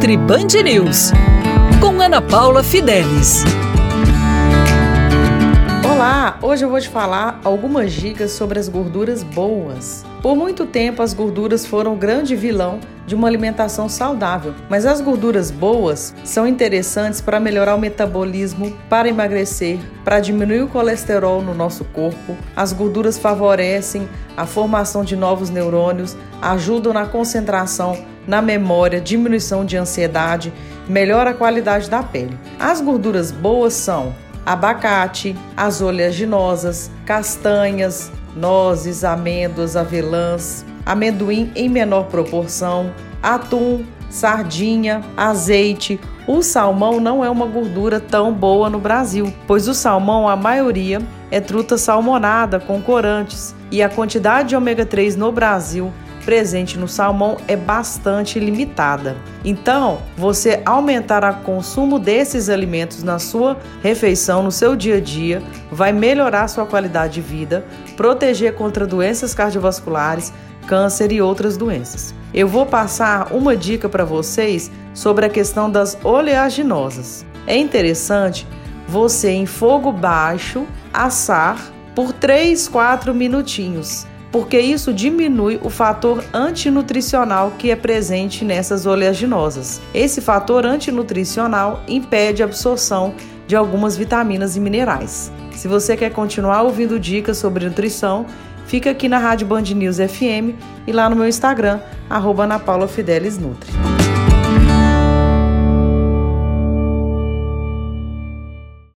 Nutri Band News com Ana Paula Fidelis. Olá, hoje eu vou te falar algumas dicas sobre as gorduras boas. Por muito tempo, as gorduras foram o grande vilão de uma alimentação saudável, mas as gorduras boas são interessantes para melhorar o metabolismo, para emagrecer, para diminuir o colesterol no nosso corpo. As gorduras favorecem a formação de novos neurônios, ajudam na concentração, na memória, diminuição de ansiedade, melhora a qualidade da pele. As gorduras boas são abacate, as oleaginosas, castanhas, nozes, amêndoas, avelãs, amendoim em menor proporção, atum, sardinha, azeite. O salmão não é uma gordura tão boa no Brasil, pois o salmão, a maioria, é truta salmonada com corantes e a quantidade de ômega 3 no Brasil presente no salmão é bastante limitada. Então, você aumentar o consumo desses alimentos na sua refeição, no seu dia a dia, vai melhorar sua qualidade de vida, proteger contra doenças cardiovasculares, câncer e outras doenças. Eu vou passar uma dica para vocês sobre a questão das oleaginosas. É interessante você em fogo baixo assar por 3, 4 minutinhos porque isso diminui o fator antinutricional que é presente nessas oleaginosas. Esse fator antinutricional impede a absorção de algumas vitaminas e minerais. Se você quer continuar ouvindo dicas sobre nutrição, fica aqui na Rádio Band News FM e lá no meu Instagram, arroba